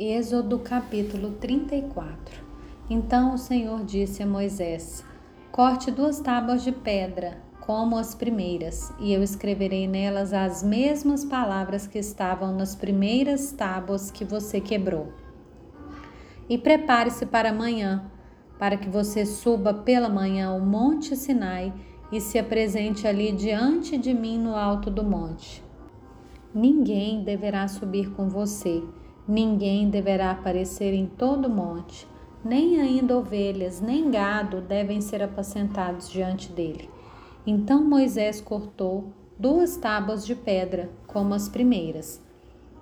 Êxodo capítulo 34 Então o Senhor disse a Moisés: Corte duas tábuas de pedra, como as primeiras, e eu escreverei nelas as mesmas palavras que estavam nas primeiras tábuas que você quebrou. E prepare-se para amanhã, para que você suba pela manhã ao Monte Sinai e se apresente ali diante de mim no alto do monte. Ninguém deverá subir com você, ninguém deverá aparecer em todo o monte, nem ainda ovelhas, nem gado devem ser apacentados diante dele. Então Moisés cortou duas tábuas de pedra, como as primeiras,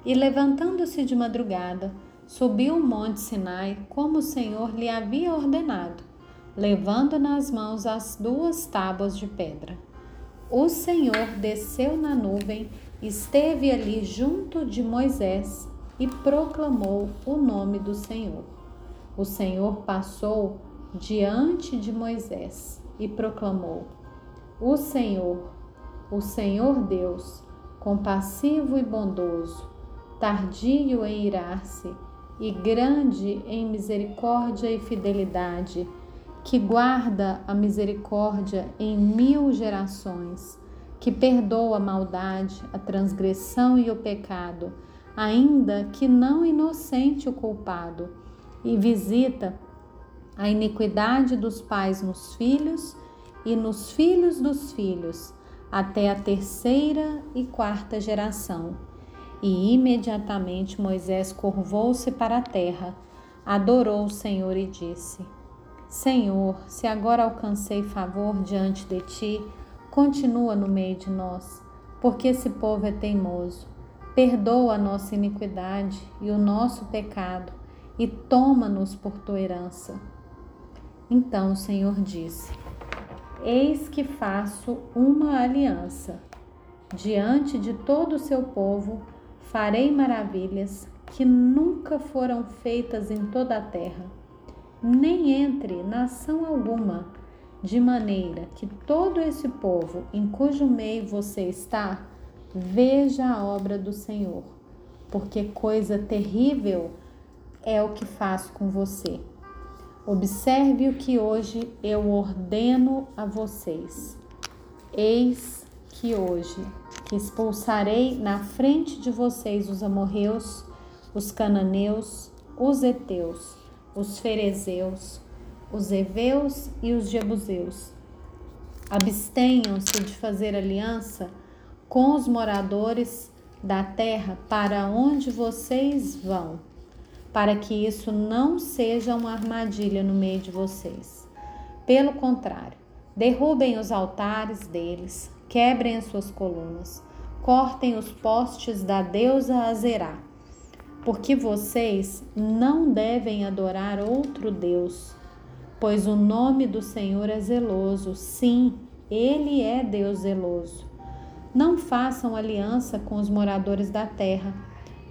e levantando-se de madrugada, subiu o monte Sinai, como o Senhor lhe havia ordenado, levando nas mãos as duas tábuas de pedra. O Senhor desceu na nuvem esteve ali junto de Moisés e proclamou o nome do Senhor. O Senhor passou diante de Moisés e proclamou: O Senhor, o Senhor Deus, compassivo e bondoso, tardio em irar-se e grande em misericórdia e fidelidade, que guarda a misericórdia em mil gerações que perdoa a maldade, a transgressão e o pecado, ainda que não inocente o culpado, e visita a iniquidade dos pais nos filhos e nos filhos dos filhos, até a terceira e quarta geração. E imediatamente Moisés curvou-se para a terra, adorou o Senhor e disse: Senhor, se agora alcancei favor diante de ti, continua no meio de nós, porque esse povo é teimoso. Perdoa a nossa iniquidade e o nosso pecado e toma-nos por tua herança. Então o Senhor disse: Eis que faço uma aliança. Diante de todo o seu povo farei maravilhas que nunca foram feitas em toda a terra, nem entre nação alguma de maneira que todo esse povo em cujo meio você está veja a obra do Senhor, porque coisa terrível é o que faço com você. Observe o que hoje eu ordeno a vocês. Eis que hoje que expulsarei na frente de vocês os amorreus, os cananeus, os heteus, os ferezeus, os heveus e os jebuseus. Abstenham-se de fazer aliança com os moradores da terra para onde vocês vão, para que isso não seja uma armadilha no meio de vocês. Pelo contrário, derrubem os altares deles, quebrem as suas colunas, cortem os postes da deusa Azerá, porque vocês não devem adorar outro Deus pois o nome do Senhor é zeloso. Sim, ele é Deus zeloso. Não façam aliança com os moradores da terra,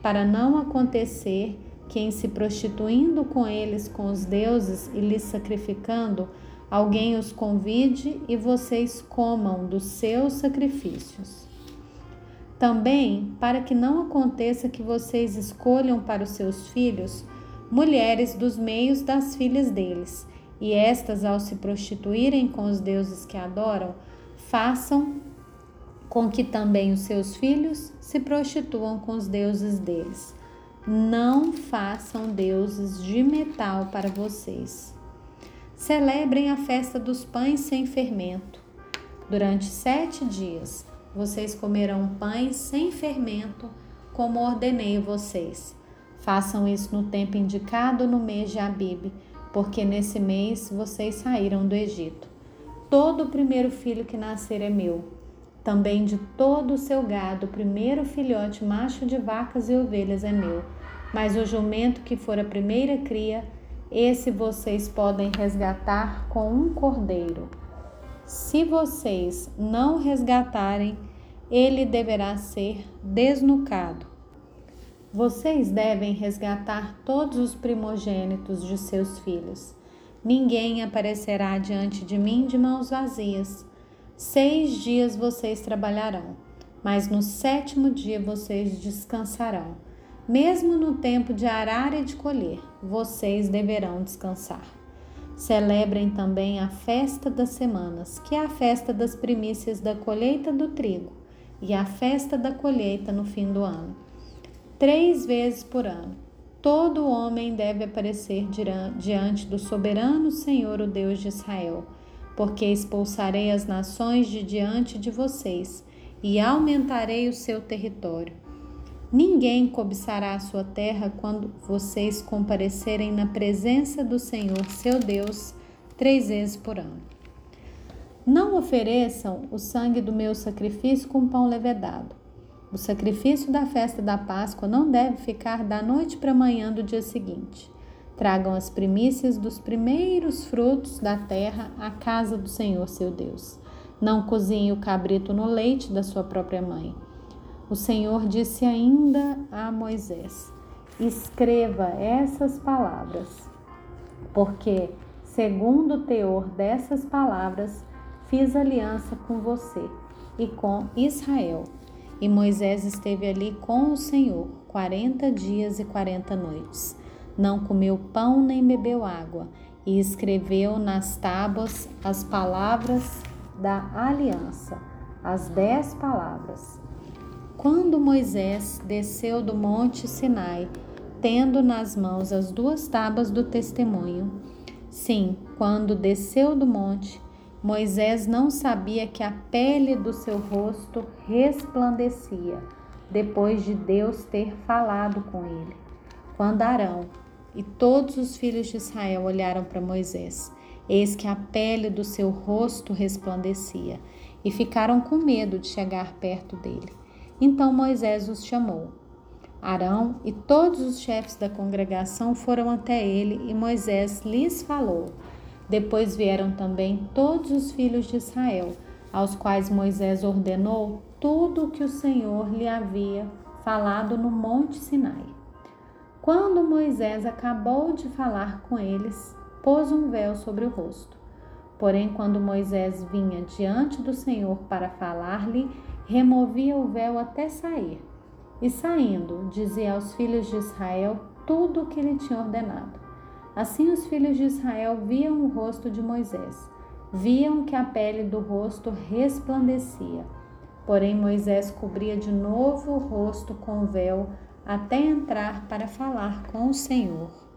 para não acontecer que, em se prostituindo com eles, com os deuses e lhes sacrificando, alguém os convide e vocês comam dos seus sacrifícios. Também, para que não aconteça que vocês escolham para os seus filhos mulheres dos meios das filhas deles e estas, ao se prostituírem com os deuses que adoram, façam com que também os seus filhos se prostituam com os deuses deles. Não façam deuses de metal para vocês. Celebrem a festa dos pães sem fermento. Durante sete dias vocês comerão pães sem fermento, como ordenei vocês. Façam isso no tempo indicado no mês de Abibe porque nesse mês vocês saíram do Egito. Todo o primeiro filho que nascer é meu. Também de todo o seu gado, o primeiro filhote macho de vacas e ovelhas é meu. Mas o jumento que for a primeira cria, esse vocês podem resgatar com um cordeiro. Se vocês não resgatarem, ele deverá ser desnucado vocês devem resgatar todos os primogênitos de seus filhos. Ninguém aparecerá diante de mim de mãos vazias. Seis dias vocês trabalharão, mas no sétimo dia vocês descansarão. Mesmo no tempo de arar e de colher, vocês deverão descansar. Celebrem também a festa das semanas, que é a festa das primícias da colheita do trigo, e a festa da colheita no fim do ano. Três vezes por ano, todo homem deve aparecer diante do soberano Senhor, o Deus de Israel, porque expulsarei as nações de diante de vocês e aumentarei o seu território. Ninguém cobiçará a sua terra quando vocês comparecerem na presença do Senhor, seu Deus, três vezes por ano. Não ofereçam o sangue do meu sacrifício com pão levedado. O sacrifício da festa da Páscoa não deve ficar da noite para amanhã do dia seguinte. Tragam as primícias dos primeiros frutos da terra à casa do Senhor seu Deus. Não cozinhe o cabrito no leite da sua própria mãe. O Senhor disse ainda a Moisés: Escreva essas palavras, porque, segundo o teor dessas palavras, fiz aliança com você e com Israel. E Moisés esteve ali com o Senhor quarenta dias e quarenta noites. Não comeu pão nem bebeu água, e escreveu nas tábuas as palavras da aliança, as dez palavras. Quando Moisés desceu do monte Sinai, tendo nas mãos as duas tábuas do testemunho, sim, quando desceu do monte, Moisés não sabia que a pele do seu rosto resplandecia, depois de Deus ter falado com ele. Quando Arão e todos os filhos de Israel olharam para Moisés, eis que a pele do seu rosto resplandecia, e ficaram com medo de chegar perto dele. Então Moisés os chamou. Arão e todos os chefes da congregação foram até ele e Moisés lhes falou. Depois vieram também todos os filhos de Israel, aos quais Moisés ordenou tudo o que o Senhor lhe havia falado no Monte Sinai. Quando Moisés acabou de falar com eles, pôs um véu sobre o rosto. Porém, quando Moisés vinha diante do Senhor para falar-lhe, removia o véu até sair. E saindo, dizia aos filhos de Israel tudo o que lhe tinha ordenado. Assim os filhos de Israel viam o rosto de Moisés, viam que a pele do rosto resplandecia. Porém, Moisés cobria de novo o rosto com o véu até entrar para falar com o Senhor.